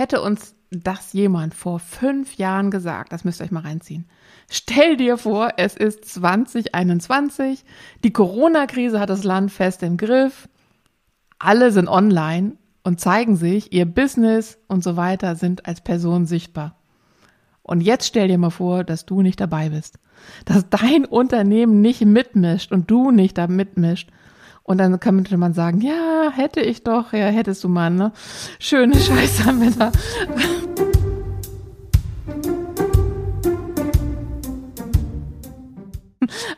Hätte uns das jemand vor fünf Jahren gesagt, das müsst ihr euch mal reinziehen. Stell dir vor, es ist 2021, die Corona-Krise hat das Land fest im Griff, alle sind online und zeigen sich, ihr Business und so weiter sind als Person sichtbar. Und jetzt stell dir mal vor, dass du nicht dabei bist, dass dein Unternehmen nicht mitmischt und du nicht da mitmischt. Und dann könnte man sagen, ja, hätte ich doch, ja, hättest du mal, ne? Schöne Scheiße Wetter.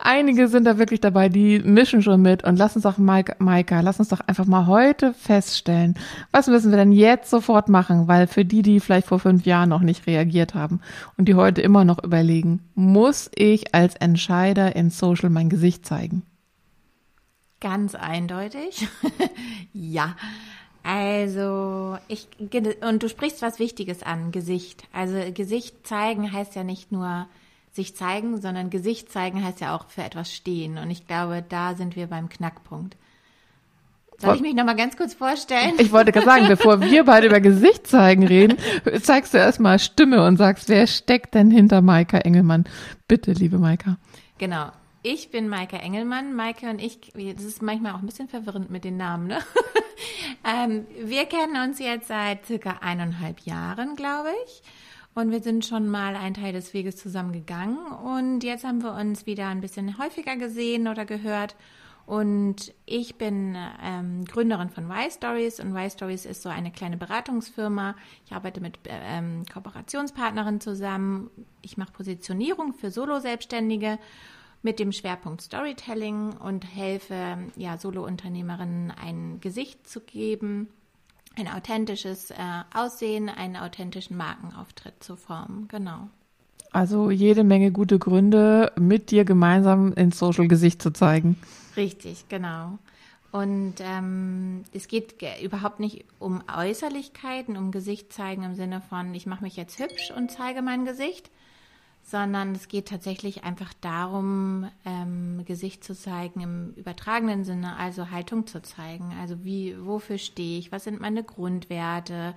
Einige sind da wirklich dabei, die mischen schon mit. Und lass uns doch, Maika, lass uns doch einfach mal heute feststellen, was müssen wir denn jetzt sofort machen? Weil für die, die vielleicht vor fünf Jahren noch nicht reagiert haben und die heute immer noch überlegen, muss ich als Entscheider in Social mein Gesicht zeigen? Ganz eindeutig. ja. Also, ich, und du sprichst was Wichtiges an, Gesicht. Also, Gesicht zeigen heißt ja nicht nur sich zeigen, sondern Gesicht zeigen heißt ja auch für etwas stehen. Und ich glaube, da sind wir beim Knackpunkt. Soll ich mich nochmal ganz kurz vorstellen? Ich wollte gerade sagen, bevor wir beide über Gesicht zeigen reden, zeigst du erstmal Stimme und sagst, wer steckt denn hinter Maika Engelmann? Bitte, liebe Maika. Genau. Ich bin Maika Engelmann. Maike und ich, das ist manchmal auch ein bisschen verwirrend mit den Namen, ne? ähm, wir kennen uns jetzt seit circa eineinhalb Jahren, glaube ich. Und wir sind schon mal einen Teil des Weges zusammen gegangen und jetzt haben wir uns wieder ein bisschen häufiger gesehen oder gehört. Und ich bin ähm, Gründerin von Y-Stories und Y-Stories ist so eine kleine Beratungsfirma. Ich arbeite mit ähm, Kooperationspartnerinnen zusammen. Ich mache Positionierung für Solo-Selbstständige mit dem Schwerpunkt Storytelling und helfe ja Solo-Unternehmerinnen ein Gesicht zu geben ein authentisches äh, Aussehen, einen authentischen Markenauftritt zu formen. Genau. Also jede Menge gute Gründe, mit dir gemeinsam ins Social Gesicht zu zeigen. Richtig, genau. Und ähm, es geht überhaupt nicht um Äußerlichkeiten, um Gesicht zeigen im Sinne von, ich mache mich jetzt hübsch und zeige mein Gesicht, sondern es geht tatsächlich einfach darum, ähm, Gesicht zu zeigen im übertragenen Sinne, also Haltung zu zeigen. Also wie, wofür stehe ich, was sind meine Grundwerte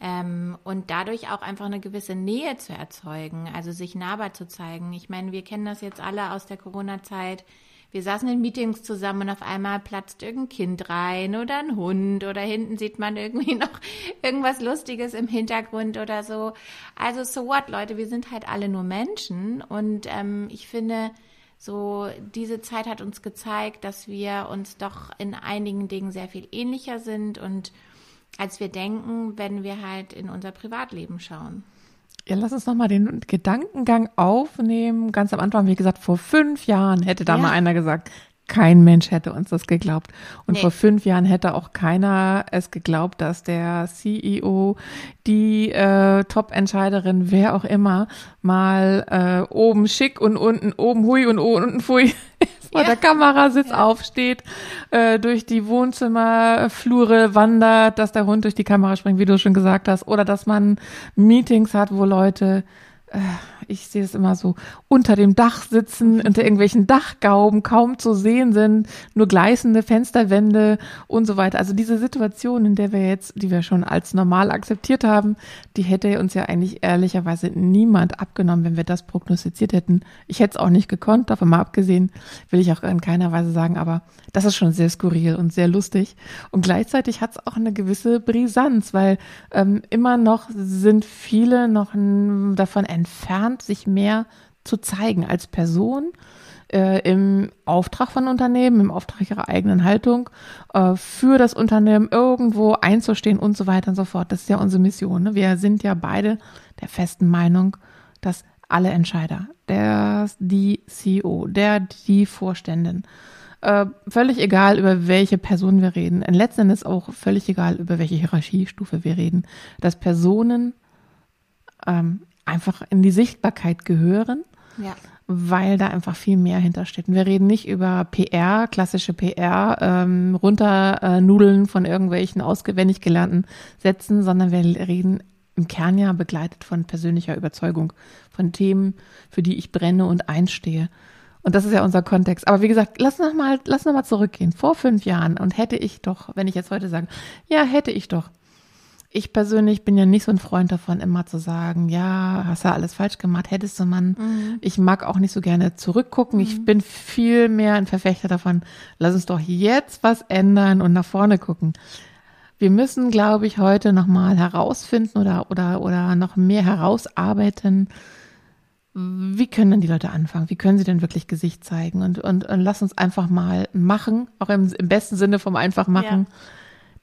ähm, und dadurch auch einfach eine gewisse Nähe zu erzeugen, also sich nahbar zu zeigen. Ich meine, wir kennen das jetzt alle aus der Corona-Zeit wir saßen in Meetings zusammen und auf einmal platzt irgendein Kind rein oder ein Hund oder hinten sieht man irgendwie noch irgendwas Lustiges im Hintergrund oder so. Also so what, Leute, wir sind halt alle nur Menschen und ähm, ich finde, so diese Zeit hat uns gezeigt, dass wir uns doch in einigen Dingen sehr viel ähnlicher sind und als wir denken, wenn wir halt in unser Privatleben schauen. Ja, lass uns nochmal den Gedankengang aufnehmen. Ganz am Anfang, wie gesagt, vor fünf Jahren hätte da ja. mal einer gesagt, kein Mensch hätte uns das geglaubt. Und nee. vor fünf Jahren hätte auch keiner es geglaubt, dass der CEO, die äh, Top-Entscheiderin, wer auch immer, mal äh, oben schick und unten oben hui und unten fui vor ja. der Kamera sitzt, ja. aufsteht, äh, durch die Wohnzimmerflure wandert, dass der Hund durch die Kamera springt, wie du schon gesagt hast, oder dass man Meetings hat, wo Leute ich sehe es immer so, unter dem Dach sitzen, unter irgendwelchen Dachgauben kaum zu sehen sind, nur gleißende Fensterwände und so weiter. Also diese Situation, in der wir jetzt, die wir schon als normal akzeptiert haben, die hätte uns ja eigentlich ehrlicherweise niemand abgenommen, wenn wir das prognostiziert hätten. Ich hätte es auch nicht gekonnt, davon mal abgesehen, will ich auch in keiner Weise sagen, aber das ist schon sehr skurril und sehr lustig. Und gleichzeitig hat es auch eine gewisse Brisanz, weil ähm, immer noch sind viele noch davon entfernt, sich mehr zu zeigen als Person äh, im Auftrag von Unternehmen, im Auftrag ihrer eigenen Haltung, äh, für das Unternehmen irgendwo einzustehen und so weiter und so fort. Das ist ja unsere Mission. Ne? Wir sind ja beide der festen Meinung, dass alle Entscheider, der, die CEO, der, die Vorständin, äh, völlig egal, über welche Person wir reden, letzten Endes auch völlig egal, über welche Hierarchiestufe wir reden, dass Personen ähm, einfach in die Sichtbarkeit gehören. Ja. Weil da einfach viel mehr hintersteht. Und wir reden nicht über PR, klassische PR, ähm, runternudeln von irgendwelchen auswendig gelernten Sätzen, sondern wir reden im Kern ja begleitet von persönlicher Überzeugung, von Themen, für die ich brenne und einstehe. Und das ist ja unser Kontext. Aber wie gesagt, lass noch mal, lass noch mal zurückgehen. Vor fünf Jahren und hätte ich doch, wenn ich jetzt heute sage, ja, hätte ich doch ich persönlich bin ja nicht so ein Freund davon, immer zu sagen, ja, hast du alles falsch gemacht, hättest du man. Mhm. Ich mag auch nicht so gerne zurückgucken. Mhm. Ich bin viel mehr ein Verfechter davon, lass uns doch jetzt was ändern und nach vorne gucken. Wir müssen, glaube ich, heute nochmal herausfinden oder, oder, oder noch mehr herausarbeiten, wie können denn die Leute anfangen? Wie können sie denn wirklich Gesicht zeigen? Und, und, und lass uns einfach mal machen, auch im, im besten Sinne vom einfach machen. Ja.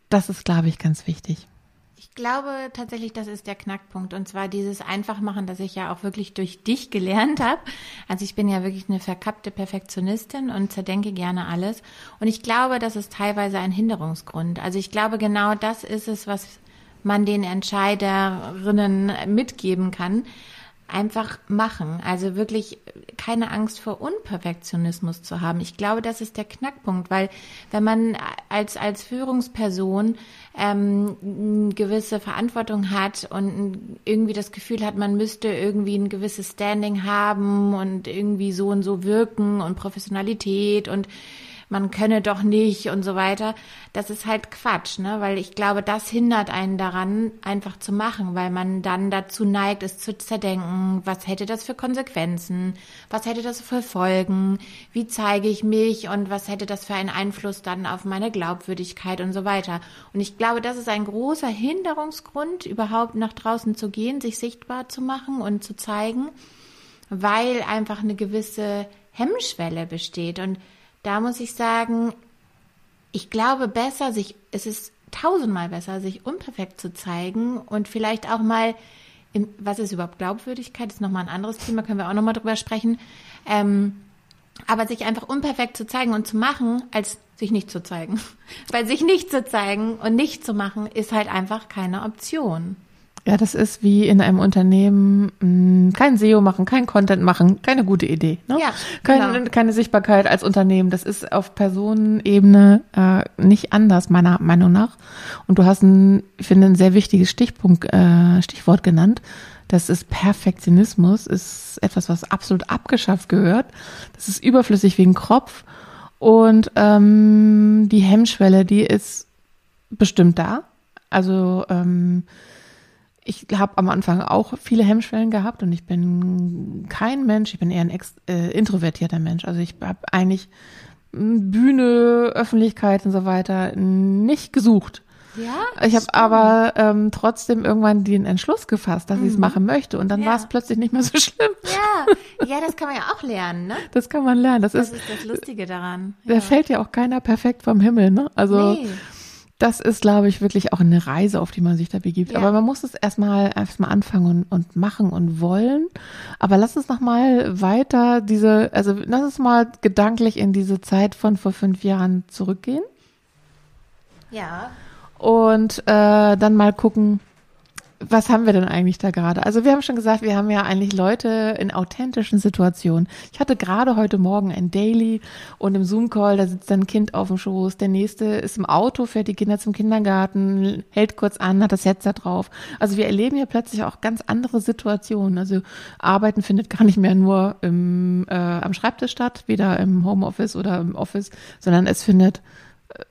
Das ist, glaube ich, ganz wichtig. Ich glaube tatsächlich, das ist der Knackpunkt. Und zwar dieses Einfachmachen, das ich ja auch wirklich durch dich gelernt habe. Also ich bin ja wirklich eine verkappte Perfektionistin und zerdenke gerne alles. Und ich glaube, das ist teilweise ein Hinderungsgrund. Also ich glaube, genau das ist es, was man den Entscheiderinnen mitgeben kann einfach machen. Also wirklich keine Angst vor Unperfektionismus zu haben. Ich glaube, das ist der Knackpunkt, weil wenn man als, als Führungsperson ähm, eine gewisse Verantwortung hat und irgendwie das Gefühl hat, man müsste irgendwie ein gewisses Standing haben und irgendwie so und so wirken und Professionalität und man könne doch nicht und so weiter. Das ist halt Quatsch, ne? Weil ich glaube, das hindert einen daran, einfach zu machen, weil man dann dazu neigt, es zu zerdenken, was hätte das für Konsequenzen, was hätte das für Folgen, wie zeige ich mich und was hätte das für einen Einfluss dann auf meine Glaubwürdigkeit und so weiter. Und ich glaube, das ist ein großer Hinderungsgrund, überhaupt nach draußen zu gehen, sich sichtbar zu machen und zu zeigen, weil einfach eine gewisse Hemmschwelle besteht. Und da muss ich sagen, ich glaube besser, sich, es ist tausendmal besser, sich unperfekt zu zeigen und vielleicht auch mal, im, was ist überhaupt Glaubwürdigkeit, ist nochmal ein anderes Thema, können wir auch nochmal drüber sprechen. Ähm, aber sich einfach unperfekt zu zeigen und zu machen, als sich nicht zu zeigen. Weil sich nicht zu zeigen und nicht zu machen, ist halt einfach keine Option. Ja, das ist wie in einem Unternehmen mh, mm, kein SEO machen, kein Content machen, keine gute Idee. Ne? Ja, keine, genau. keine Sichtbarkeit als Unternehmen. Das ist auf Personenebene äh, nicht anders, meiner Meinung nach. Und du hast ein, ich finde, ein sehr wichtiges Stichpunkt, äh, Stichwort genannt. Das ist Perfektionismus, ist etwas, was absolut abgeschafft gehört. Das ist überflüssig wie ein Kropf. Und ähm, die Hemmschwelle, die ist bestimmt da. Also ähm, ich habe am Anfang auch viele Hemmschwellen gehabt und ich bin kein Mensch, ich bin eher ein ex, äh, introvertierter Mensch. Also ich habe eigentlich Bühne, Öffentlichkeit und so weiter nicht gesucht. Ja, ich habe aber ähm, trotzdem irgendwann den Entschluss gefasst, dass mhm. ich es machen möchte und dann ja. war es plötzlich nicht mehr so schlimm. Ja, ja, das kann man ja auch lernen, ne? Das kann man lernen. Das, das ist, ist das Lustige daran. Ja. Da fällt ja auch keiner perfekt vom Himmel, ne? Also nee das ist, glaube ich, wirklich auch eine Reise, auf die man sich da begibt. Ja. Aber man muss es erstmal erstmal anfangen und, und machen und wollen. Aber lass uns nochmal weiter diese, also lass uns mal gedanklich in diese Zeit von vor fünf Jahren zurückgehen. Ja. Und äh, dann mal gucken, was haben wir denn eigentlich da gerade? Also wir haben schon gesagt, wir haben ja eigentlich Leute in authentischen Situationen. Ich hatte gerade heute Morgen ein Daily und im Zoom-Call, da sitzt ein Kind auf dem Schoß, der nächste ist im Auto, fährt die Kinder zum Kindergarten, hält kurz an, hat das Headset drauf. Also wir erleben ja plötzlich auch ganz andere Situationen. Also Arbeiten findet gar nicht mehr nur im, äh, am Schreibtisch statt, weder im Homeoffice oder im Office, sondern es findet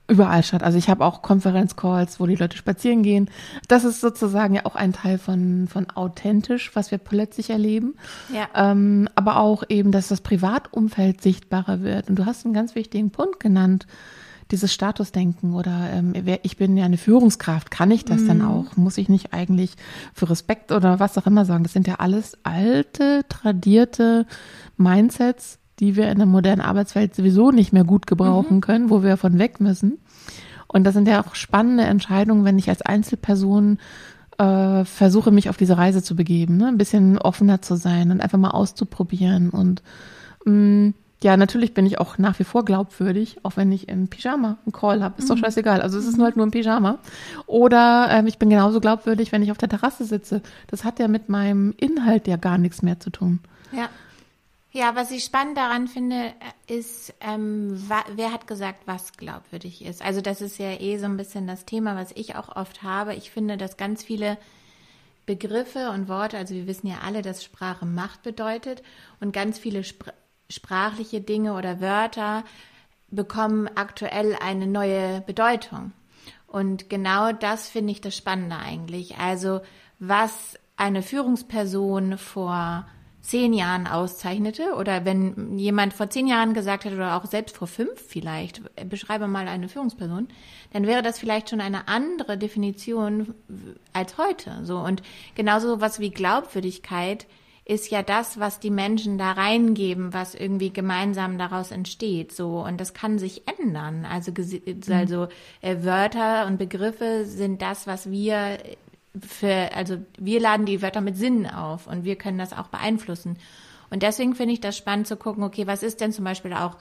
überall statt. Also ich habe auch Konferenzcalls, wo die Leute spazieren gehen. Das ist sozusagen ja auch ein Teil von, von authentisch, was wir plötzlich erleben. Ja. Ähm, aber auch eben, dass das Privatumfeld sichtbarer wird. Und du hast einen ganz wichtigen Punkt genannt, dieses Statusdenken oder ähm, ich bin ja eine Führungskraft, kann ich das mhm. dann auch? Muss ich nicht eigentlich für Respekt oder was auch immer sagen? Das sind ja alles alte, tradierte Mindsets, die wir in der modernen Arbeitswelt sowieso nicht mehr gut gebrauchen mhm. können, wo wir von weg müssen. Und das sind ja auch spannende Entscheidungen, wenn ich als Einzelperson äh, versuche, mich auf diese Reise zu begeben, ne? ein bisschen offener zu sein und einfach mal auszuprobieren. Und mh, mm, ja, natürlich bin ich auch nach wie vor glaubwürdig, auch wenn ich im Pyjama einen Call habe. Ist doch mhm. scheißegal. Also es ist nur halt nur ein Pyjama. Oder ähm, ich bin genauso glaubwürdig, wenn ich auf der Terrasse sitze. Das hat ja mit meinem Inhalt ja gar nichts mehr zu tun. Ja. Ja, was ich spannend daran finde, ist, ähm, wer hat gesagt, was glaubwürdig ist. Also das ist ja eh so ein bisschen das Thema, was ich auch oft habe. Ich finde, dass ganz viele Begriffe und Worte, also wir wissen ja alle, dass Sprache Macht bedeutet und ganz viele Spr sprachliche Dinge oder Wörter bekommen aktuell eine neue Bedeutung. Und genau das finde ich das Spannende eigentlich. Also was eine Führungsperson vor zehn Jahren auszeichnete oder wenn jemand vor zehn Jahren gesagt hätte oder auch selbst vor fünf vielleicht, beschreibe mal eine Führungsperson, dann wäre das vielleicht schon eine andere Definition als heute. So und genauso was wie Glaubwürdigkeit ist ja das, was die Menschen da reingeben, was irgendwie gemeinsam daraus entsteht. So und das kann sich ändern. Also mhm. also äh, Wörter und Begriffe sind das, was wir für also wir laden die Wörter mit Sinn auf und wir können das auch beeinflussen. Und deswegen finde ich das spannend zu gucken. Okay, was ist denn zum Beispiel auch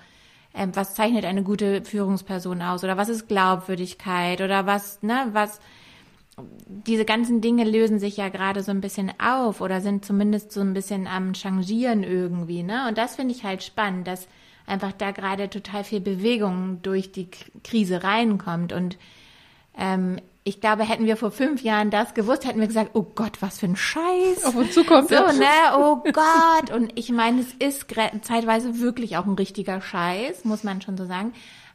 ähm, was zeichnet eine gute Führungsperson aus oder was ist Glaubwürdigkeit oder was ne was diese ganzen Dinge lösen sich ja gerade so ein bisschen auf oder sind zumindest so ein bisschen am Changieren irgendwie, ne? Und das finde ich halt spannend, dass einfach da gerade total viel Bewegung durch die Krise reinkommt. Und ähm, ich glaube, hätten wir vor fünf Jahren das gewusst, hätten wir gesagt, oh Gott, was für ein Scheiß. Auf uns zukommt. So, ne? Oh Gott. Und ich meine, es ist zeitweise wirklich auch ein richtiger Scheiß, muss man schon so sagen.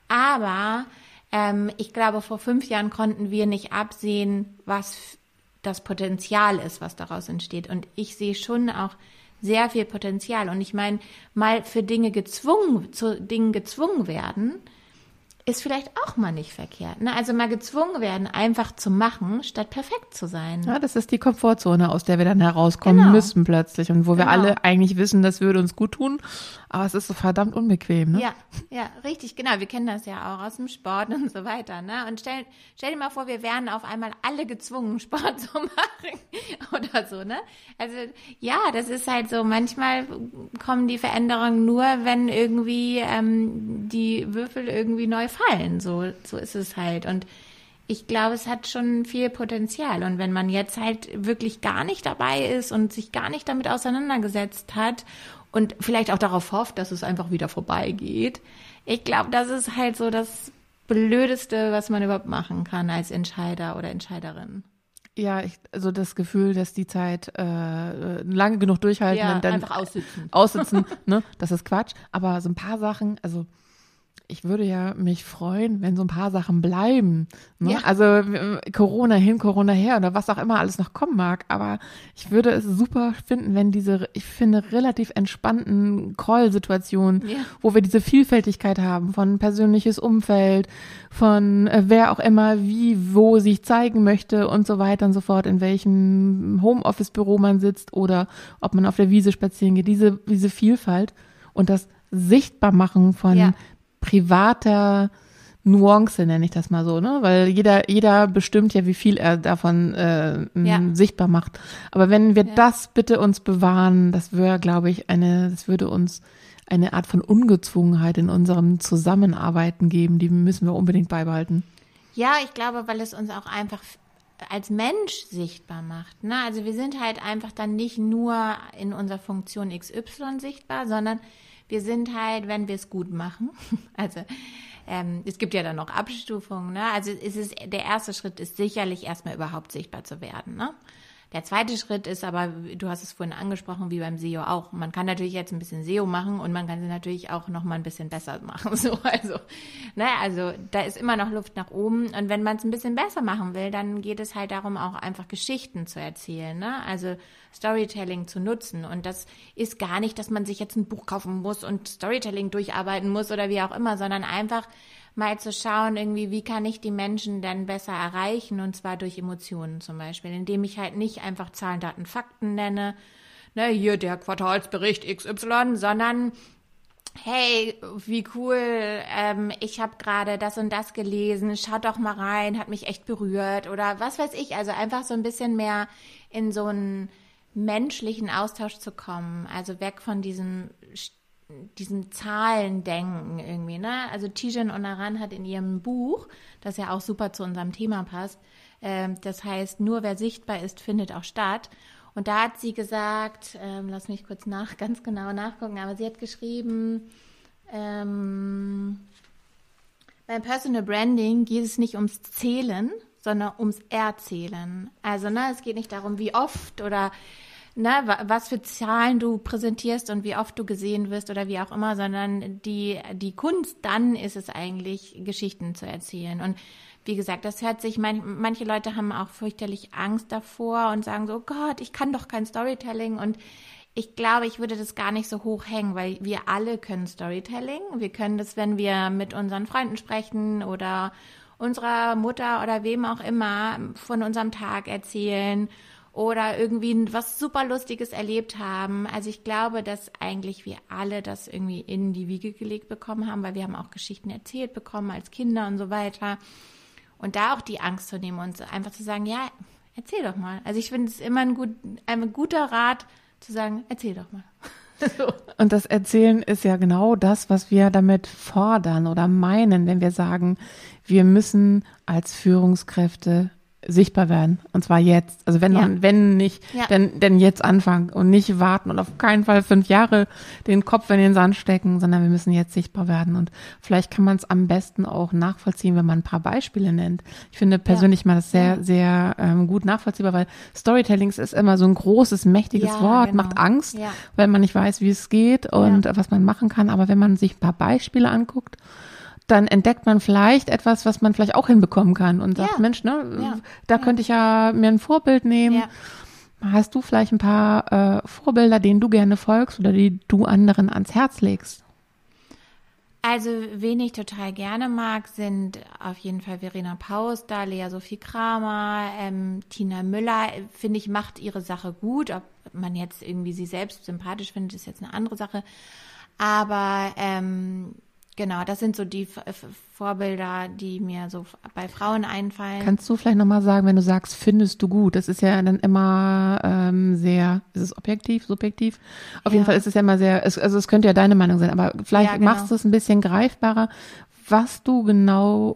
Aber ähm, ich glaube, vor fünf Jahren konnten wir nicht absehen, was das Potenzial ist, was daraus entsteht. Und ich sehe schon auch sehr viel Potenzial. Und ich meine, mal für Dinge gezwungen, zu Dingen gezwungen werden, ist vielleicht auch mal nicht verkehrt. Ne? Also mal gezwungen werden, einfach zu machen, statt perfekt zu sein. Ja, das ist die Komfortzone, aus der wir dann herauskommen genau. müssen plötzlich und wo genau. wir alle eigentlich wissen, das würde uns gut tun, aber es ist so verdammt unbequem. Ne? Ja, ja, richtig, genau. Wir kennen das ja auch aus dem Sport und so weiter. Ne? Und stell, stell dir mal vor, wir wären auf einmal alle gezwungen, Sport zu machen oder so. Ne? Also ja, das ist halt so. Manchmal kommen die Veränderungen nur, wenn irgendwie ähm, die Würfel irgendwie neu fallen. So, so ist es halt. Und ich glaube, es hat schon viel Potenzial. Und wenn man jetzt halt wirklich gar nicht dabei ist und sich gar nicht damit auseinandergesetzt hat und vielleicht auch darauf hofft, dass es einfach wieder vorbeigeht, ich glaube, das ist halt so das Blödeste, was man überhaupt machen kann als Entscheider oder Entscheiderin. Ja, ich, also das Gefühl, dass die Zeit äh, lange genug durchhalten ja, und dann einfach aussitzen. Aussitzen, ne? Das ist Quatsch. Aber so ein paar Sachen, also ich würde ja mich freuen, wenn so ein paar Sachen bleiben. Ne? Ja. Also Corona hin, Corona her oder was auch immer alles noch kommen mag. Aber ich würde es super finden, wenn diese, ich finde, relativ entspannten Call-Situationen, ja. wo wir diese Vielfältigkeit haben von persönliches Umfeld, von äh, wer auch immer wie, wo sich zeigen möchte und so weiter und so fort, in welchem Homeoffice-Büro man sitzt oder ob man auf der Wiese spazieren geht. Diese, diese Vielfalt und das Sichtbarmachen von ja privater Nuance, nenne ich das mal so, ne? Weil jeder, jeder bestimmt ja, wie viel er davon äh, ja. sichtbar macht. Aber wenn wir ja. das bitte uns bewahren, das wäre, glaube ich, eine, das würde uns eine Art von Ungezwungenheit in unserem Zusammenarbeiten geben, die müssen wir unbedingt beibehalten. Ja, ich glaube, weil es uns auch einfach als Mensch sichtbar macht. Ne? Also wir sind halt einfach dann nicht nur in unserer Funktion XY sichtbar, sondern wir sind halt, wenn wir es gut machen, also ähm, es gibt ja dann noch Abstufungen, ne? Also es ist, der erste Schritt ist sicherlich erstmal überhaupt sichtbar zu werden, ne? Der zweite Schritt ist aber, du hast es vorhin angesprochen, wie beim SEO auch. Man kann natürlich jetzt ein bisschen SEO machen und man kann sie natürlich auch noch mal ein bisschen besser machen. So, also, ne, also da ist immer noch Luft nach oben. Und wenn man es ein bisschen besser machen will, dann geht es halt darum, auch einfach Geschichten zu erzählen. Ne? Also Storytelling zu nutzen. Und das ist gar nicht, dass man sich jetzt ein Buch kaufen muss und Storytelling durcharbeiten muss oder wie auch immer, sondern einfach mal zu schauen, irgendwie, wie kann ich die Menschen denn besser erreichen? Und zwar durch Emotionen zum Beispiel, indem ich halt nicht einfach Zahlen, Daten, Fakten nenne, ne, hier der Quartalsbericht XY, sondern hey, wie cool, ähm, ich habe gerade das und das gelesen, schaut doch mal rein, hat mich echt berührt oder was weiß ich, also einfach so ein bisschen mehr in so einen menschlichen Austausch zu kommen, also weg von diesem diesem Zahlendenken irgendwie, ne? Also Tijen Onaran hat in ihrem Buch, das ja auch super zu unserem Thema passt, äh, das heißt, nur wer sichtbar ist, findet auch statt. Und da hat sie gesagt, ähm, lass mich kurz nach, ganz genau nachgucken, aber sie hat geschrieben, ähm, beim Personal Branding geht es nicht ums Zählen, sondern ums Erzählen. Also, ne, es geht nicht darum, wie oft oder ne, was für Zahlen du präsentierst und wie oft du gesehen wirst oder wie auch immer, sondern die, die Kunst dann ist es eigentlich, Geschichten zu erzählen. Und wie gesagt, das hört sich, mein, manche Leute haben auch fürchterlich Angst davor und sagen so, Gott, ich kann doch kein Storytelling und ich glaube, ich würde das gar nicht so hoch hängen, weil wir alle können Storytelling. Wir können das, wenn wir mit unseren Freunden sprechen oder unserer Mutter oder wem auch immer von unserem Tag erzählen oder irgendwie was super Lustiges erlebt haben. Also ich glaube, dass eigentlich wir alle das irgendwie in die Wiege gelegt bekommen haben, weil wir haben auch Geschichten erzählt bekommen als Kinder und so weiter. Und da auch die Angst zu nehmen und einfach zu sagen, ja, erzähl doch mal. Also ich finde es immer ein, gut, ein guter Rat, zu sagen, erzähl doch mal. Und das Erzählen ist ja genau das, was wir damit fordern oder meinen, wenn wir sagen, wir müssen als Führungskräfte sichtbar werden. Und zwar jetzt. Also wenn, ja. wenn nicht, ja. denn, denn jetzt anfangen und nicht warten und auf keinen Fall fünf Jahre den Kopf in den Sand stecken, sondern wir müssen jetzt sichtbar werden. Und vielleicht kann man es am besten auch nachvollziehen, wenn man ein paar Beispiele nennt. Ich finde persönlich ja. mal das sehr, sehr ähm, gut nachvollziehbar, weil Storytelling ist immer so ein großes, mächtiges Wort, genau. macht Angst, weil man nicht weiß, wie es geht und was man machen kann. Aber wenn man sich ein paar Beispiele anguckt, dann entdeckt man vielleicht etwas, was man vielleicht auch hinbekommen kann und sagt, ja. Mensch, ne, ja. da könnte ich ja mir ein Vorbild nehmen. Hast du vielleicht ein paar äh, Vorbilder, denen du gerne folgst oder die du anderen ans Herz legst? Also, wen ich total gerne mag, sind auf jeden Fall Verena Paus, da Lea Sophie Kramer, ähm, Tina Müller, finde ich, macht ihre Sache gut. Ob man jetzt irgendwie sie selbst sympathisch findet, ist jetzt eine andere Sache. Aber ähm, Genau, das sind so die Vorbilder, die mir so bei Frauen einfallen. Kannst du vielleicht nochmal sagen, wenn du sagst, findest du gut? Das ist ja dann immer ähm, sehr, ist es objektiv, subjektiv? Auf ja. jeden Fall ist es ja immer sehr, es, also es könnte ja deine Meinung sein, aber vielleicht ja, genau. machst du es ein bisschen greifbarer, was du genau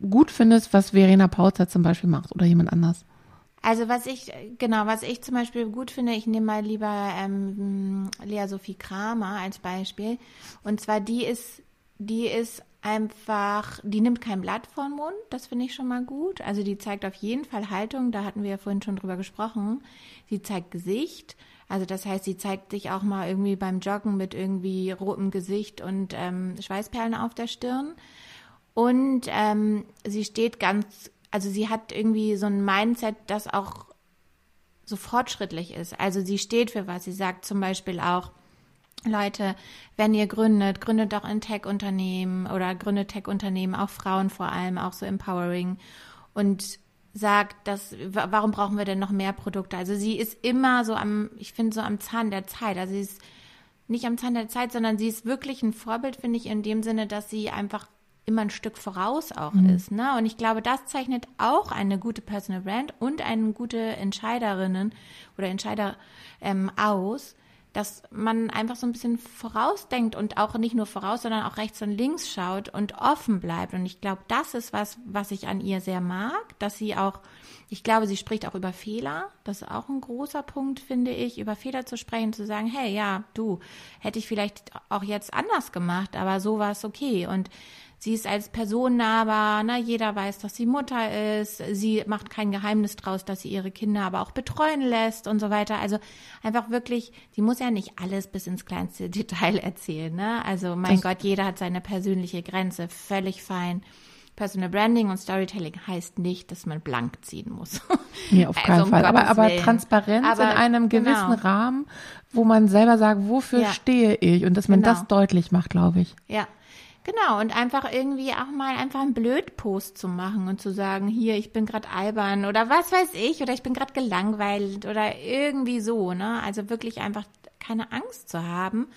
gut findest, was Verena Pautzer zum Beispiel macht oder jemand anders. Also was ich, genau, was ich zum Beispiel gut finde, ich nehme mal lieber ähm, Lea Sophie Kramer als Beispiel. Und zwar die ist die ist einfach, die nimmt kein Blatt vor den Mund, das finde ich schon mal gut. Also die zeigt auf jeden Fall Haltung, da hatten wir ja vorhin schon drüber gesprochen. Sie zeigt Gesicht, also das heißt, sie zeigt sich auch mal irgendwie beim Joggen mit irgendwie rotem Gesicht und ähm, Schweißperlen auf der Stirn. Und ähm, sie steht ganz, also sie hat irgendwie so ein Mindset, das auch so fortschrittlich ist. Also sie steht für was. Sie sagt zum Beispiel auch, Leute, wenn ihr gründet, gründet doch ein Tech-Unternehmen oder gründet Tech-Unternehmen, auch Frauen vor allem, auch so empowering und sagt, dass, warum brauchen wir denn noch mehr Produkte? Also sie ist immer so am, ich finde so am Zahn der Zeit. Also sie ist nicht am Zahn der Zeit, sondern sie ist wirklich ein Vorbild, finde ich, in dem Sinne, dass sie einfach immer ein Stück voraus auch mhm. ist. Ne? Und ich glaube, das zeichnet auch eine gute Personal Brand und eine gute Entscheiderinnen oder Entscheider ähm, aus, dass man einfach so ein bisschen vorausdenkt und auch nicht nur voraus, sondern auch rechts und links schaut und offen bleibt. Und ich glaube, das ist was, was ich an ihr sehr mag, dass sie auch, ich glaube, sie spricht auch über Fehler. Das ist auch ein großer Punkt, finde ich, über Fehler zu sprechen, zu sagen, hey, ja, du, hätte ich vielleicht auch jetzt anders gemacht, aber so war es okay. Und Sie ist als Person nahbar, ne? jeder weiß, dass sie Mutter ist. Sie macht kein Geheimnis draus, dass sie ihre Kinder aber auch betreuen lässt und so weiter. Also einfach wirklich, sie muss ja nicht alles bis ins kleinste Detail erzählen. Ne? Also mein das Gott, jeder hat seine persönliche Grenze, völlig fein. Personal Branding und Storytelling heißt nicht, dass man blank ziehen muss. Nee, auf keinen also, um Fall. aber, aber Transparenz aber, in einem gewissen genau. Rahmen, wo man selber sagt, wofür ja. stehe ich und dass man genau. das deutlich macht, glaube ich. Ja, Genau, und einfach irgendwie auch mal einfach einen Blödpost zu machen und zu sagen, hier, ich bin gerade albern oder was weiß ich, oder ich bin gerade gelangweilt oder irgendwie so, ne? Also wirklich einfach keine Angst zu haben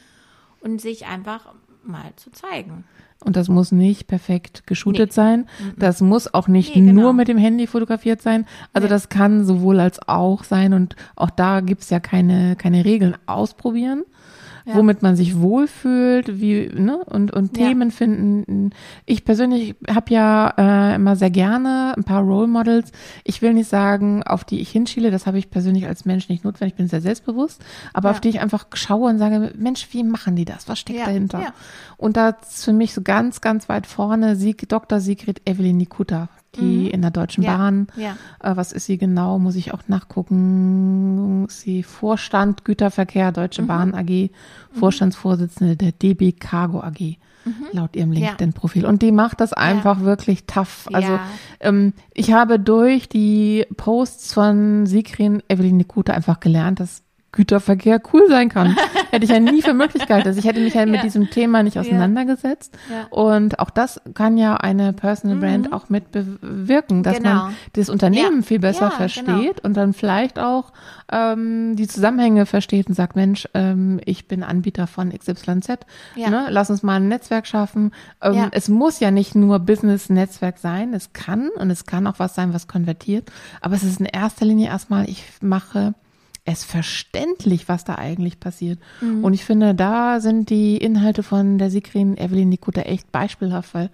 und sich einfach mal zu zeigen. Und das muss nicht perfekt geshootet nee. sein. Das muss auch nicht nee, genau. nur mit dem Handy fotografiert sein. Also nee. das kann sowohl als auch sein. Und auch da gibt's ja keine, keine Regeln. Ausprobieren ja. womit man sich wohlfühlt, wie, ne, und, und ja. Themen finden. Ich persönlich habe ja äh, immer sehr gerne ein paar Role Models. Ich will nicht sagen, auf die ich hinschiele, das habe ich persönlich als Mensch nicht notwendig, ich bin sehr selbstbewusst, aber ja. auf die ich einfach schaue und sage, Mensch, wie machen die das? Was steckt dahinter? Und da ist für mich so ganz, ganz weit vorne Sieg, Dr. Sigrid Evelyn Nikuta die mhm. in der Deutschen ja. Bahn. Ja. Äh, was ist sie genau? Muss ich auch nachgucken. Sie Vorstand Güterverkehr Deutsche mhm. Bahn AG, mhm. Vorstandsvorsitzende der DB Cargo AG. Mhm. laut ihrem LinkedIn-Profil. Und die macht das einfach ja. wirklich tough. Also ähm, ich habe durch die Posts von Sigrin Evelyn Nikute einfach gelernt, dass Güterverkehr cool sein kann. Hätte ich ja nie für möglich gehalten. Also ich hätte mich ja mit diesem Thema nicht auseinandergesetzt. Ja. Und auch das kann ja eine Personal mhm. Brand auch mit bewirken, dass genau. man das Unternehmen ja. viel besser ja, versteht genau. und dann vielleicht auch ähm, die Zusammenhänge versteht und sagt, Mensch, ähm, ich bin Anbieter von XYZ. Ne? Lass uns mal ein Netzwerk schaffen. Ähm, es muss ja nicht nur Business-Netzwerk sein. Es kann und es kann auch was sein, was konvertiert. Aber es ist in erster Linie erstmal, ich mache es verständlich, was da eigentlich passiert. Mhm. Und ich finde, da sind die Inhalte von der Sigrin Evelyn Nikota echt beispielhaft, weil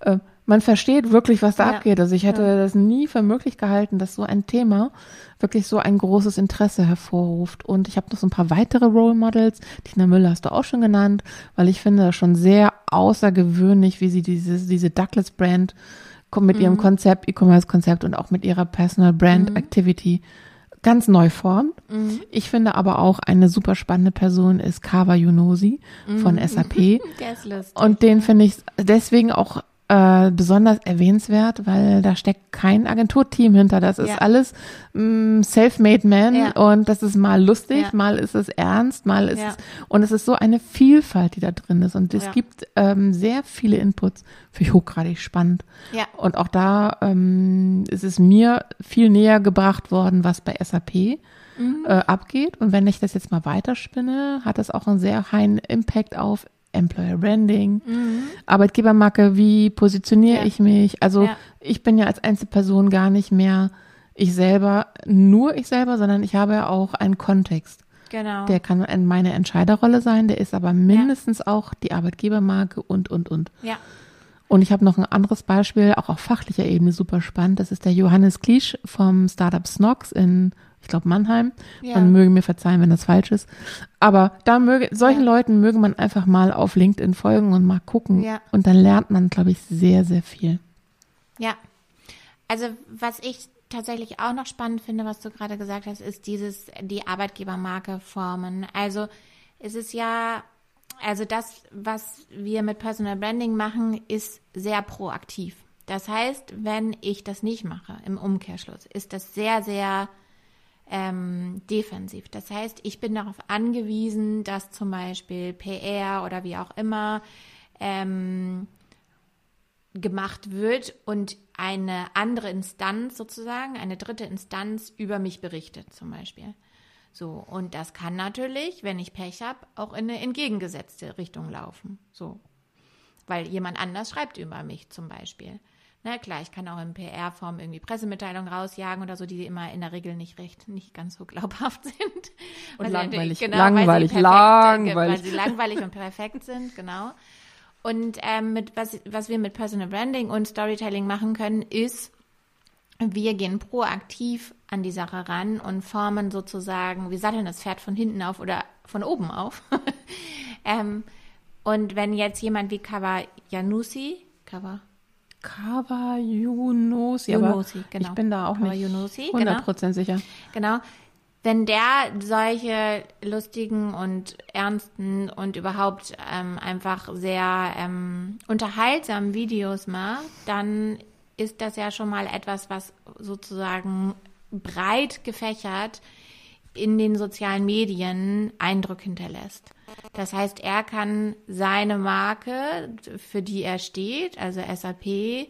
äh, man versteht wirklich, was da ja. abgeht. Also ich hätte ja. das nie für möglich gehalten, dass so ein Thema wirklich so ein großes Interesse hervorruft. Und ich habe noch so ein paar weitere Role Models. Tina Müller hast du auch schon genannt, weil ich finde das schon sehr außergewöhnlich, wie sie diese, diese Douglas Brand mit mhm. ihrem Konzept, E-Commerce-Konzept und auch mit ihrer Personal Brand mhm. Activity ganz neu formt. Mhm. Ich finde aber auch eine super spannende Person ist Kawa Yunosi mhm. von SAP. Der ist lustig. Und den finde ich deswegen auch äh, besonders erwähnenswert, weil da steckt kein Agenturteam hinter. Das ist ja. alles mm, self-made man ja. und das ist mal lustig, ja. mal ist es ernst, mal ist es und es ist so eine Vielfalt, die da drin ist und es gibt ähm, sehr viele Inputs. Finde ich hochgradig spannend. Ja. Und auch da ähm, ist es mir viel näher gebracht worden, was bei SAP mhm. äh, abgeht. Und wenn ich das jetzt mal weiterspinne, hat das auch einen sehr hohen Impact auf Employer Branding, mhm. Arbeitgebermarke, wie positioniere ja. ich mich? Also ja. ich bin ja als Einzelperson gar nicht mehr ich selber, nur ich selber, sondern ich habe ja auch einen Kontext. Genau. Der kann meine Entscheiderrolle sein, der ist aber mindestens ja. auch die Arbeitgebermarke und, und, und. Ja. Und ich habe noch ein anderes Beispiel, auch auf fachlicher Ebene super spannend. Das ist der Johannes Kliesch vom Startup Snox in ich glaube Mannheim. Ja. Man möge mir verzeihen, wenn das falsch ist. Aber da möge, solchen ja. Leuten möge man einfach mal auf LinkedIn folgen und mal gucken. Ja. Und dann lernt man, glaube ich, sehr, sehr viel. Ja. Also was ich tatsächlich auch noch spannend finde, was du gerade gesagt hast, ist dieses, die Arbeitgebermarke formen. Also es ist ja, also das, was wir mit Personal Branding machen, ist sehr proaktiv. Das heißt, wenn ich das nicht mache, im Umkehrschluss, ist das sehr, sehr ähm, defensiv. Das heißt, ich bin darauf angewiesen, dass zum Beispiel PR oder wie auch immer ähm, gemacht wird und eine andere Instanz sozusagen, eine dritte Instanz über mich berichtet zum Beispiel. So, und das kann natürlich, wenn ich Pech habe, auch in eine entgegengesetzte Richtung laufen. So. Weil jemand anders schreibt über mich zum Beispiel. Na klar, ich kann auch in PR-Form irgendwie Pressemitteilungen rausjagen oder so, die immer in der Regel nicht recht, nicht ganz so glaubhaft sind. Und langweilig, genau, langweilig, perfekt, langweilig. Weil sie langweilig und perfekt sind, genau. Und ähm, mit, was, was wir mit Personal Branding und Storytelling machen können, ist, wir gehen proaktiv an die Sache ran und formen sozusagen, wir satteln das Pferd von hinten auf oder von oben auf. ähm, und wenn jetzt jemand wie Kawa Janusi, Kawa Kawa Yunosi, Yunosi genau. ich bin da auch Kawa nicht Yunosi, 100% genau. sicher. Genau. Wenn der solche lustigen und ernsten und überhaupt ähm, einfach sehr ähm, unterhaltsamen Videos macht, dann ist das ja schon mal etwas, was sozusagen breit gefächert in den sozialen Medien Eindruck hinterlässt. Das heißt, er kann seine Marke, für die er steht, also SAP,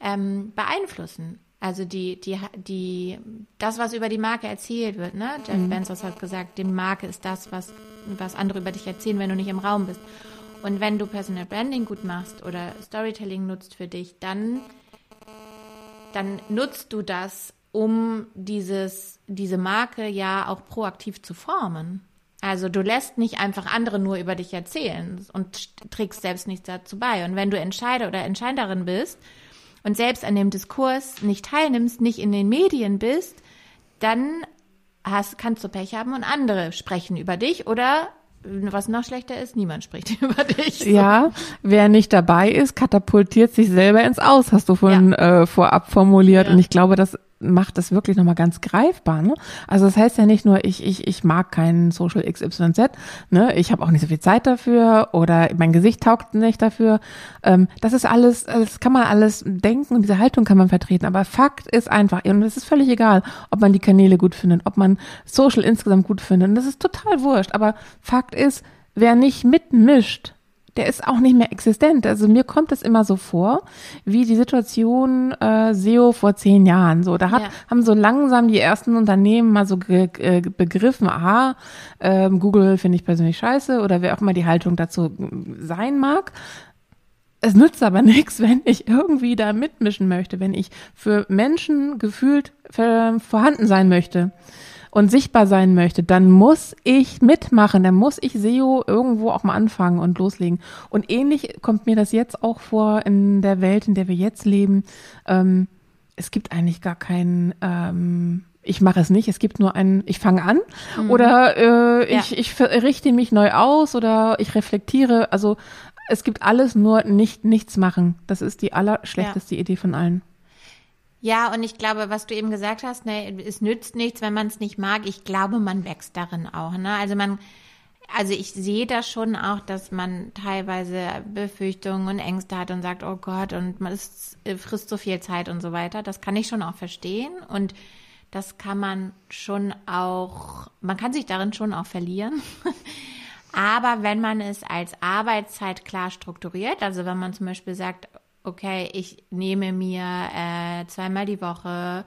ähm, beeinflussen. Also die, die, die, das, was über die Marke erzählt wird, ne? Jeff mhm. Bezos hat gesagt, die Marke ist das, was, was andere über dich erzählen, wenn du nicht im Raum bist. Und wenn du Personal Branding gut machst oder Storytelling nutzt für dich, dann, dann nutzt du das, um dieses, diese Marke ja auch proaktiv zu formen. Also du lässt nicht einfach andere nur über dich erzählen und trägst selbst nichts dazu bei. Und wenn du Entscheider oder Entscheiderin bist und selbst an dem Diskurs nicht teilnimmst, nicht in den Medien bist, dann hast, kannst du Pech haben und andere sprechen über dich oder was noch schlechter ist, niemand spricht über dich. So. Ja, wer nicht dabei ist, katapultiert sich selber ins Aus, hast du vorhin ja. äh, vorab formuliert. Ja. Und ich glaube, das macht das wirklich nochmal ganz greifbar. Ne? Also das heißt ja nicht nur, ich, ich, ich mag keinen Social XYZ, ne? ich habe auch nicht so viel Zeit dafür oder mein Gesicht taugt nicht dafür. Ähm, das ist alles, das kann man alles denken und diese Haltung kann man vertreten. Aber Fakt ist einfach, und es ist völlig egal, ob man die Kanäle gut findet, ob man Social insgesamt gut findet. Und das ist total wurscht. Aber Fakt ist, wer nicht mitmischt, der ist auch nicht mehr existent. Also mir kommt es immer so vor, wie die Situation äh, SEO vor zehn Jahren. So, da hat, ja. haben so langsam die ersten Unternehmen mal so ge, äh, begriffen, aha, äh, Google finde ich persönlich scheiße oder wer auch immer die Haltung dazu sein mag. Es nützt aber nichts, wenn ich irgendwie da mitmischen möchte, wenn ich für Menschen gefühlt vorhanden sein möchte und sichtbar sein möchte, dann muss ich mitmachen, dann muss ich SEO irgendwo auch mal anfangen und loslegen. Und ähnlich kommt mir das jetzt auch vor in der Welt, in der wir jetzt leben. Ähm, es gibt eigentlich gar keinen ähm, ich mache es nicht, es gibt nur ein, ich fange an mhm. oder äh, ich, ja. ich richte mich neu aus oder ich reflektiere. Also es gibt alles nur nicht nichts machen. Das ist die allerschlechteste ja. Idee von allen. Ja, und ich glaube, was du eben gesagt hast, ne, es nützt nichts, wenn man es nicht mag. Ich glaube, man wächst darin auch. Ne? Also man, also ich sehe das schon auch, dass man teilweise Befürchtungen und Ängste hat und sagt, oh Gott, und man ist, frisst so viel Zeit und so weiter. Das kann ich schon auch verstehen. Und das kann man schon auch, man kann sich darin schon auch verlieren. Aber wenn man es als Arbeitszeit klar strukturiert, also wenn man zum Beispiel sagt, okay, ich nehme mir äh, zweimal die Woche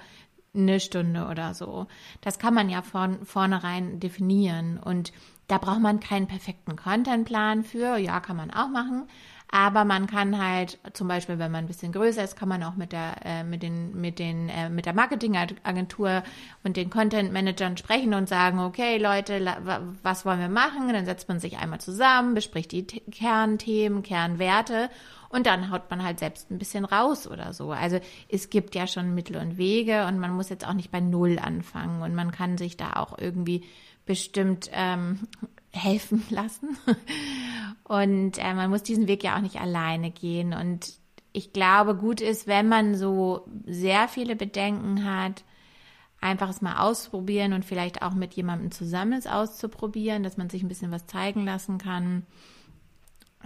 eine Stunde oder so. Das kann man ja von vornherein definieren und da braucht man keinen perfekten Contentplan für. Ja, kann man auch machen. Aber man kann halt zum Beispiel, wenn man ein bisschen größer ist, kann man auch mit der äh, mit den mit den äh, mit der Marketingagentur und den Content Managern sprechen und sagen, okay Leute, was wollen wir machen? Dann setzt man sich einmal zusammen, bespricht die Kernthemen, Kernwerte und dann haut man halt selbst ein bisschen raus oder so. Also es gibt ja schon Mittel und Wege und man muss jetzt auch nicht bei Null anfangen und man kann sich da auch irgendwie bestimmt ähm, helfen lassen. Und äh, man muss diesen Weg ja auch nicht alleine gehen. Und ich glaube, gut ist, wenn man so sehr viele Bedenken hat, einfach es mal ausprobieren und vielleicht auch mit jemandem zusammen es auszuprobieren, dass man sich ein bisschen was zeigen lassen kann.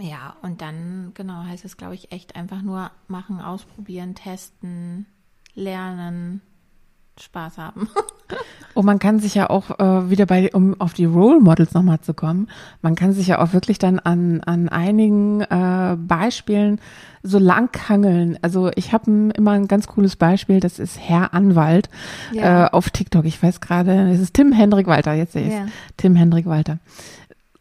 Ja, und dann, genau, heißt es, glaube ich, echt einfach nur machen, ausprobieren, testen, lernen, Spaß haben. Und man kann sich ja auch äh, wieder bei, um auf die Role Models nochmal zu kommen, man kann sich ja auch wirklich dann an, an einigen äh, Beispielen so langhangeln. Also ich habe immer ein ganz cooles Beispiel, das ist Herr Anwalt ja. äh, auf TikTok. Ich weiß gerade, es ist Tim Hendrik Walter, jetzt sehe ich ja. Tim Hendrik Walter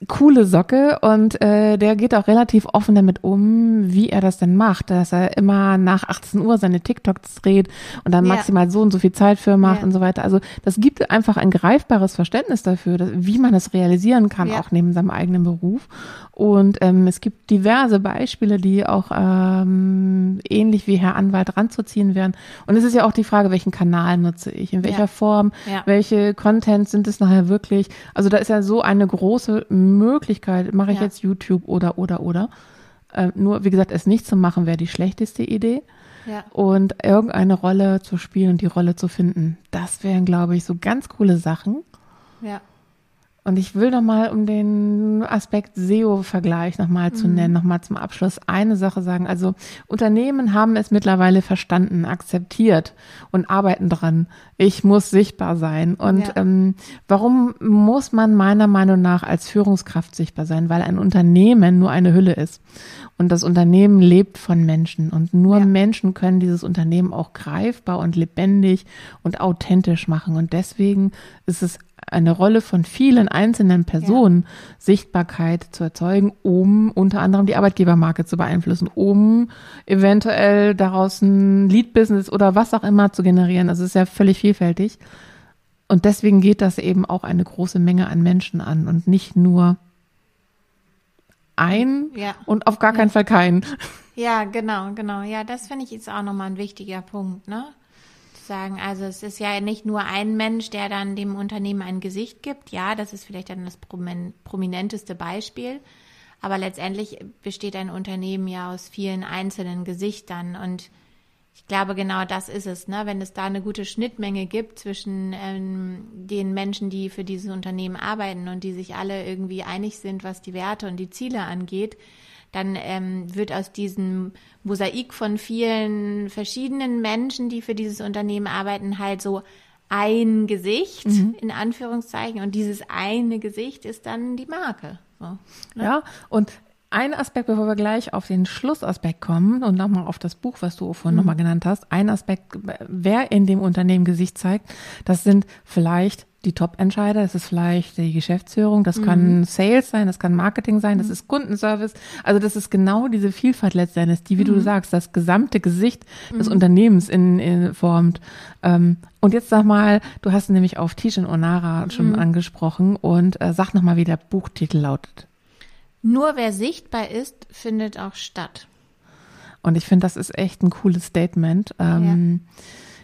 coole Socke und äh, der geht auch relativ offen damit um, wie er das denn macht, dass er immer nach 18 Uhr seine TikToks dreht und dann ja. maximal so und so viel Zeit für macht ja. und so weiter. Also das gibt einfach ein greifbares Verständnis dafür, dass, wie man das realisieren kann, ja. auch neben seinem eigenen Beruf. Und ähm, es gibt diverse Beispiele, die auch ähm, ähnlich wie Herr Anwalt ranzuziehen wären. Und es ist ja auch die Frage, welchen Kanal nutze ich, in welcher Form, welche Content sind es nachher wirklich. Also da ist ja so eine große Möglichkeit, mache ich ja. jetzt YouTube oder, oder, oder. Äh, nur, wie gesagt, es nicht zu machen, wäre die schlechteste Idee. Ja. Und irgendeine Rolle zu spielen und die Rolle zu finden, das wären, glaube ich, so ganz coole Sachen. Ja. Und ich will nochmal, um den Aspekt SEO-Vergleich nochmal mhm. zu nennen, nochmal zum Abschluss eine Sache sagen. Also Unternehmen haben es mittlerweile verstanden, akzeptiert und arbeiten dran. Ich muss sichtbar sein. Und ja. ähm, warum muss man meiner Meinung nach als Führungskraft sichtbar sein? Weil ein Unternehmen nur eine Hülle ist. Und das Unternehmen lebt von Menschen. Und nur ja. Menschen können dieses Unternehmen auch greifbar und lebendig und authentisch machen. Und deswegen ist es eine Rolle von vielen einzelnen Personen, ja. Sichtbarkeit zu erzeugen, um unter anderem die Arbeitgebermarke zu beeinflussen, um eventuell daraus ein Lead-Business oder was auch immer zu generieren. Also es ist ja völlig vielfältig. Und deswegen geht das eben auch eine große Menge an Menschen an und nicht nur ein ja. und auf gar keinen ja. Fall keinen. Ja, genau, genau. Ja, das finde ich jetzt auch nochmal ein wichtiger Punkt, ne? sozusagen. Also es ist ja nicht nur ein Mensch, der dann dem Unternehmen ein Gesicht gibt. Ja, das ist vielleicht dann das prominenteste Beispiel. Aber letztendlich besteht ein Unternehmen ja aus vielen einzelnen Gesichtern und ich glaube, genau das ist es, ne? wenn es da eine gute Schnittmenge gibt zwischen ähm, den Menschen, die für dieses Unternehmen arbeiten und die sich alle irgendwie einig sind, was die Werte und die Ziele angeht, dann ähm, wird aus diesem Mosaik von vielen verschiedenen Menschen, die für dieses Unternehmen arbeiten, halt so ein Gesicht, mhm. in Anführungszeichen. Und dieses eine Gesicht ist dann die Marke. So, ne? Ja, und ein Aspekt, bevor wir gleich auf den Schlussaspekt kommen und nochmal auf das Buch, was du vorhin mhm. nochmal genannt hast. Ein Aspekt, wer in dem Unternehmen Gesicht zeigt, das sind vielleicht die Top-Entscheider, das ist vielleicht die Geschäftsführung, das mhm. kann Sales sein, das kann Marketing sein, das mhm. ist Kundenservice. Also das ist genau diese Vielfalt letztendlich, die, wie mhm. du sagst, das gesamte Gesicht des mhm. Unternehmens in, in formt. Ähm, und jetzt sag mal, du hast nämlich auf Tishin Onara schon mhm. angesprochen und äh, sag nochmal, wie der Buchtitel lautet. Nur wer sichtbar ist, findet auch statt. Und ich finde, das ist echt ein cooles Statement. Ähm, ja.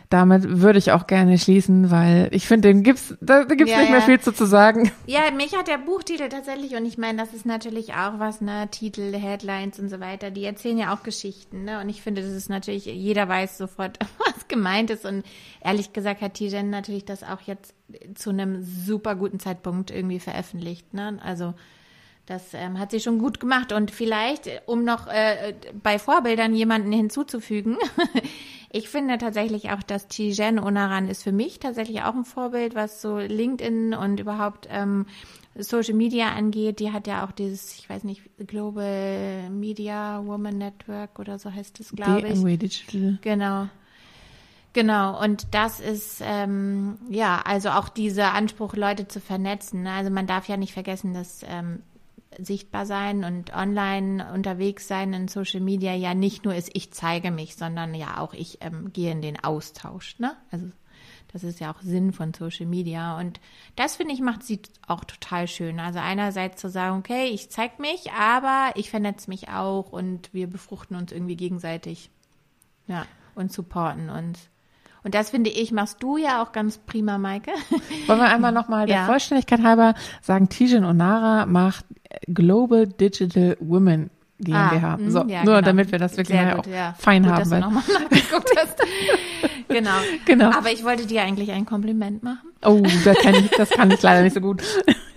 Damit würde ich auch gerne schließen, weil ich finde, den gibt's, da gibt's ja, nicht mehr viel zu, zu sagen. Ja, mich hat der Buchtitel tatsächlich, und ich meine, das ist natürlich auch was, ne, Titel, Headlines und so weiter, die erzählen ja auch Geschichten, ne, und ich finde, das ist natürlich, jeder weiß sofort, was gemeint ist, und ehrlich gesagt hat Tijen natürlich das auch jetzt zu einem super guten Zeitpunkt irgendwie veröffentlicht, ne, also, das ähm, hat sie schon gut gemacht. Und vielleicht, um noch äh, bei Vorbildern jemanden hinzuzufügen, ich finde tatsächlich auch, dass Tijen Onaran ist für mich tatsächlich auch ein Vorbild, was so LinkedIn und überhaupt ähm, Social Media angeht. Die hat ja auch dieses, ich weiß nicht, Global Media Woman Network oder so heißt es, glaube ich. Digital. Genau. Genau, und das ist ähm, ja also auch dieser Anspruch, Leute zu vernetzen. Also man darf ja nicht vergessen, dass ähm, sichtbar sein und online unterwegs sein in Social Media ja nicht nur ist, ich zeige mich, sondern ja auch ich ähm, gehe in den Austausch. Ne? Also das ist ja auch Sinn von Social Media. Und das finde ich macht sie auch total schön. Also einerseits zu sagen, okay, ich zeige mich, aber ich vernetze mich auch und wir befruchten uns irgendwie gegenseitig. Ja, und supporten uns. Und das finde ich, machst du ja auch ganz prima, Maike. Wollen wir einmal nochmal der ja. Vollständigkeit halber sagen, Tijen Onara macht Global Digital Women GmbH. Ah, so, ja, nur genau. damit wir das wirklich gut, auch ja. fein gut, haben. Dass du nochmal nachgeguckt hast. genau. genau. Aber ich wollte dir eigentlich ein Kompliment machen. Oh, das kann ich, das kann ich leider nicht so gut.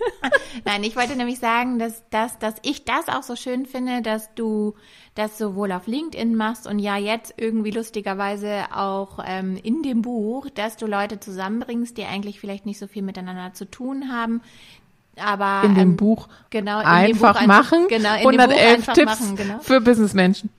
Nein, ich wollte nämlich sagen, dass, dass, dass ich das auch so schön finde, dass du das sowohl auf LinkedIn machst und ja jetzt irgendwie lustigerweise auch ähm, in dem Buch, dass du Leute zusammenbringst, die eigentlich vielleicht nicht so viel miteinander zu tun haben, aber in dem ähm, Buch genau, in einfach Buch machen. Genau, in 111 Tipps machen, genau. für Businessmenschen.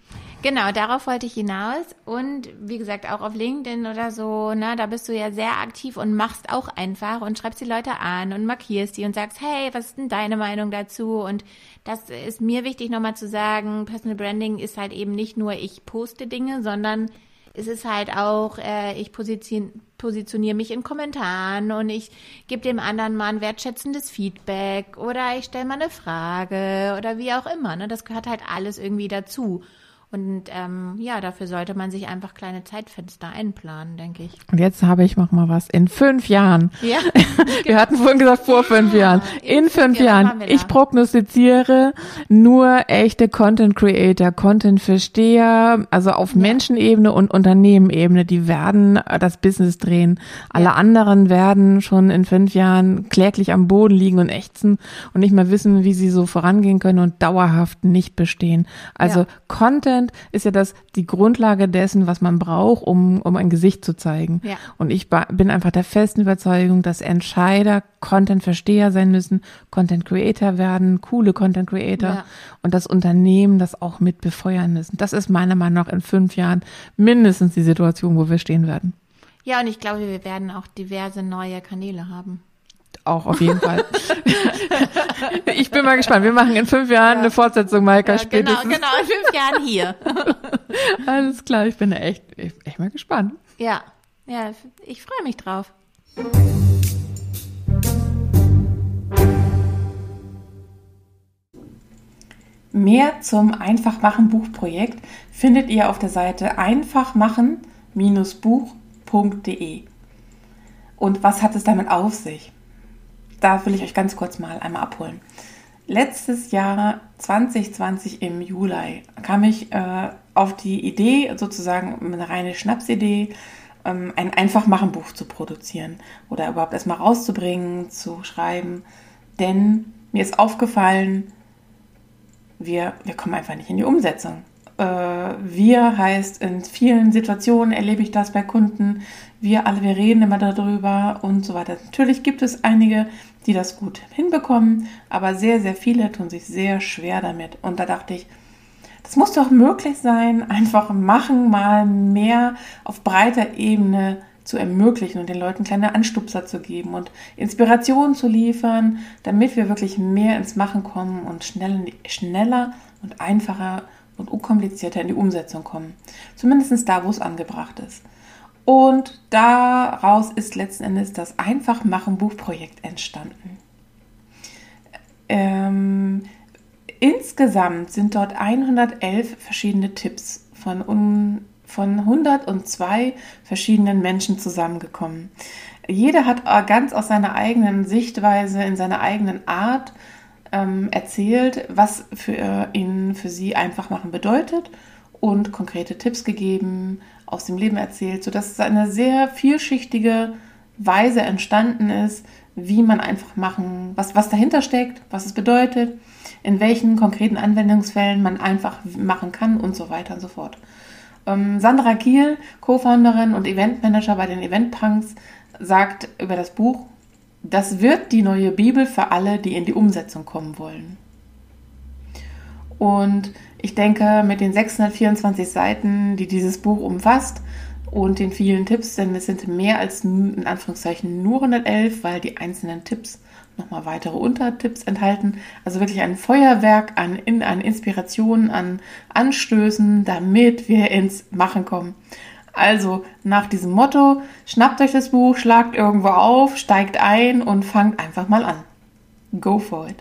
Genau, darauf wollte ich hinaus. Und wie gesagt, auch auf LinkedIn oder so, ne, da bist du ja sehr aktiv und machst auch einfach und schreibst die Leute an und markierst die und sagst, hey, was ist denn deine Meinung dazu? Und das ist mir wichtig nochmal zu sagen, Personal Branding ist halt eben nicht nur ich poste Dinge, sondern es ist halt auch, äh, ich positioniere positioniere mich in Kommentaren und ich gebe dem anderen mal ein wertschätzendes Feedback oder ich stelle mal eine Frage oder wie auch immer. Ne? Das gehört halt alles irgendwie dazu. Und ähm, ja, dafür sollte man sich einfach kleine Zeitfenster einplanen, denke ich. Und jetzt habe ich noch mal was. In fünf Jahren. Ja. wir hatten vorhin gesagt, vor fünf Jahren. In, fünf, Jahren. Ich prognostiziere nur echte Content Creator, Content Versteher, also auf ja. Menschenebene und Unternehmenebene, die werden das Business drehen. Alle ja. anderen werden schon in fünf Jahren kläglich am Boden liegen und ächzen und nicht mehr wissen, wie sie so vorangehen können und dauerhaft nicht bestehen. Also. Content Content ist ja das die Grundlage dessen, was man braucht, um, um ein Gesicht zu zeigen. Ja. Und ich bin einfach der festen Überzeugung, dass Entscheider Content-Versteher sein müssen, Content-Creator werden, coole Content-Creator ja. und das Unternehmen das auch mit befeuern müssen. Das ist meiner Meinung nach in fünf Jahren mindestens die Situation, wo wir stehen werden. Ja, und ich glaube, wir werden auch diverse neue Kanäle haben auch auf jeden Fall. ich bin mal gespannt. Wir machen in fünf Jahren ja. eine Fortsetzung, Maika, ja, genau, spätestens. Genau, genau, in fünf Jahren hier. Alles klar, ich bin echt, echt mal gespannt. Ja, ja, ich freue mich drauf. Mehr zum Einfachmachen Buchprojekt findet ihr auf der Seite einfachmachen-buch.de. Und was hat es damit auf sich? Da will ich euch ganz kurz mal einmal abholen. Letztes Jahr 2020 im Juli kam ich äh, auf die Idee, sozusagen eine reine Schnapsidee, ähm, ein Einfachmachen-Buch zu produzieren oder überhaupt erstmal rauszubringen, zu schreiben. Denn mir ist aufgefallen, wir, wir kommen einfach nicht in die Umsetzung. Äh, wir heißt, in vielen Situationen erlebe ich das bei Kunden. Wir alle, wir reden immer darüber und so weiter. Natürlich gibt es einige, die das gut hinbekommen, aber sehr, sehr viele tun sich sehr schwer damit. Und da dachte ich, das muss doch möglich sein, einfach machen, mal mehr auf breiter Ebene zu ermöglichen und den Leuten kleine Anstupser zu geben und Inspiration zu liefern, damit wir wirklich mehr ins Machen kommen und schnell, schneller und einfacher und unkomplizierter in die Umsetzung kommen. Zumindest da, wo es angebracht ist. Und daraus ist letzten Endes das Einfachmachen-Buchprojekt entstanden. Ähm, insgesamt sind dort 111 verschiedene Tipps von, un, von 102 verschiedenen Menschen zusammengekommen. Jeder hat ganz aus seiner eigenen Sichtweise, in seiner eigenen Art ähm, erzählt, was für ihn, für sie einfach machen bedeutet und konkrete Tipps gegeben, aus dem Leben erzählt, sodass es eine sehr vielschichtige Weise entstanden ist, wie man einfach machen, was, was dahinter steckt, was es bedeutet, in welchen konkreten Anwendungsfällen man einfach machen kann und so weiter und so fort. Ähm, Sandra Kiel, Co-Founderin und Eventmanager bei den Eventpunks, sagt über das Buch, das wird die neue Bibel für alle, die in die Umsetzung kommen wollen. Und ich denke, mit den 624 Seiten, die dieses Buch umfasst und den vielen Tipps, denn es sind mehr als in Anführungszeichen nur 111, weil die einzelnen Tipps nochmal weitere Untertipps enthalten. Also wirklich ein Feuerwerk an, an Inspirationen, an Anstößen, damit wir ins Machen kommen. Also nach diesem Motto, schnappt euch das Buch, schlagt irgendwo auf, steigt ein und fangt einfach mal an. Go for it.